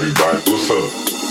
Everybody, what's up?